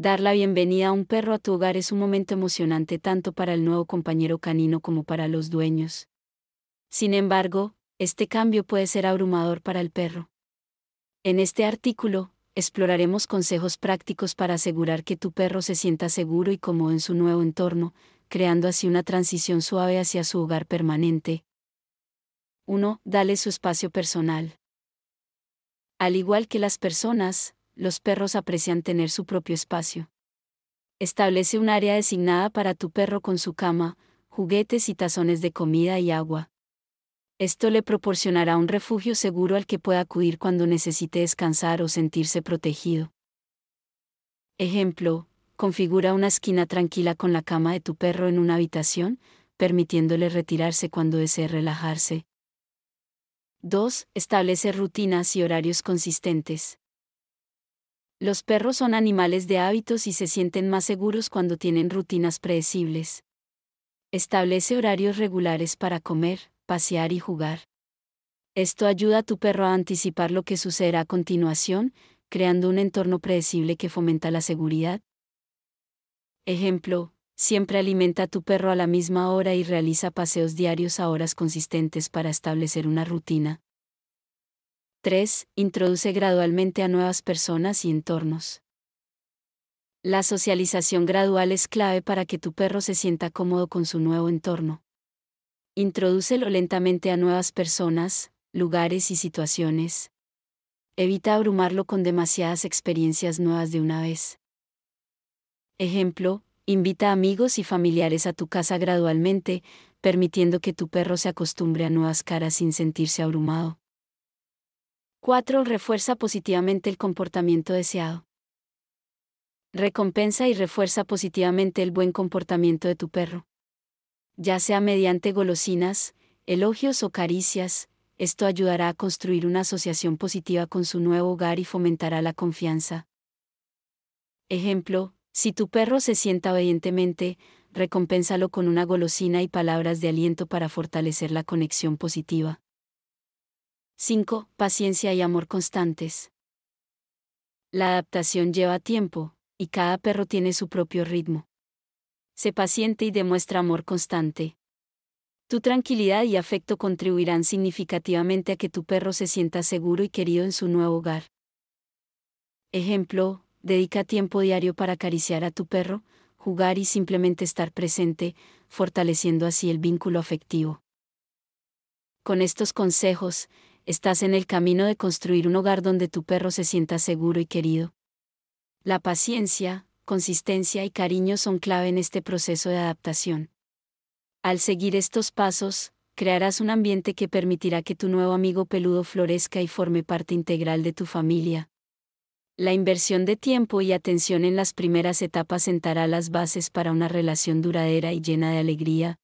Dar la bienvenida a un perro a tu hogar es un momento emocionante tanto para el nuevo compañero canino como para los dueños. Sin embargo, este cambio puede ser abrumador para el perro. En este artículo, exploraremos consejos prácticos para asegurar que tu perro se sienta seguro y cómodo en su nuevo entorno, creando así una transición suave hacia su hogar permanente. 1. Dale su espacio personal. Al igual que las personas, los perros aprecian tener su propio espacio. Establece un área designada para tu perro con su cama, juguetes y tazones de comida y agua. Esto le proporcionará un refugio seguro al que pueda acudir cuando necesite descansar o sentirse protegido. Ejemplo, configura una esquina tranquila con la cama de tu perro en una habitación, permitiéndole retirarse cuando desee relajarse. 2. Establece rutinas y horarios consistentes. Los perros son animales de hábitos y se sienten más seguros cuando tienen rutinas predecibles. Establece horarios regulares para comer, pasear y jugar. Esto ayuda a tu perro a anticipar lo que sucederá a continuación, creando un entorno predecible que fomenta la seguridad. Ejemplo, siempre alimenta a tu perro a la misma hora y realiza paseos diarios a horas consistentes para establecer una rutina. 3. Introduce gradualmente a nuevas personas y entornos. La socialización gradual es clave para que tu perro se sienta cómodo con su nuevo entorno. Introdúcelo lentamente a nuevas personas, lugares y situaciones. Evita abrumarlo con demasiadas experiencias nuevas de una vez. Ejemplo, invita amigos y familiares a tu casa gradualmente, permitiendo que tu perro se acostumbre a nuevas caras sin sentirse abrumado. 4. Refuerza positivamente el comportamiento deseado. Recompensa y refuerza positivamente el buen comportamiento de tu perro. Ya sea mediante golosinas, elogios o caricias, esto ayudará a construir una asociación positiva con su nuevo hogar y fomentará la confianza. Ejemplo, si tu perro se sienta obedientemente, recompénsalo con una golosina y palabras de aliento para fortalecer la conexión positiva. 5. Paciencia y amor constantes. La adaptación lleva tiempo, y cada perro tiene su propio ritmo. Sé paciente y demuestra amor constante. Tu tranquilidad y afecto contribuirán significativamente a que tu perro se sienta seguro y querido en su nuevo hogar. Ejemplo, dedica tiempo diario para acariciar a tu perro, jugar y simplemente estar presente, fortaleciendo así el vínculo afectivo. Con estos consejos, estás en el camino de construir un hogar donde tu perro se sienta seguro y querido. La paciencia, consistencia y cariño son clave en este proceso de adaptación. Al seguir estos pasos, crearás un ambiente que permitirá que tu nuevo amigo peludo florezca y forme parte integral de tu familia. La inversión de tiempo y atención en las primeras etapas sentará las bases para una relación duradera y llena de alegría,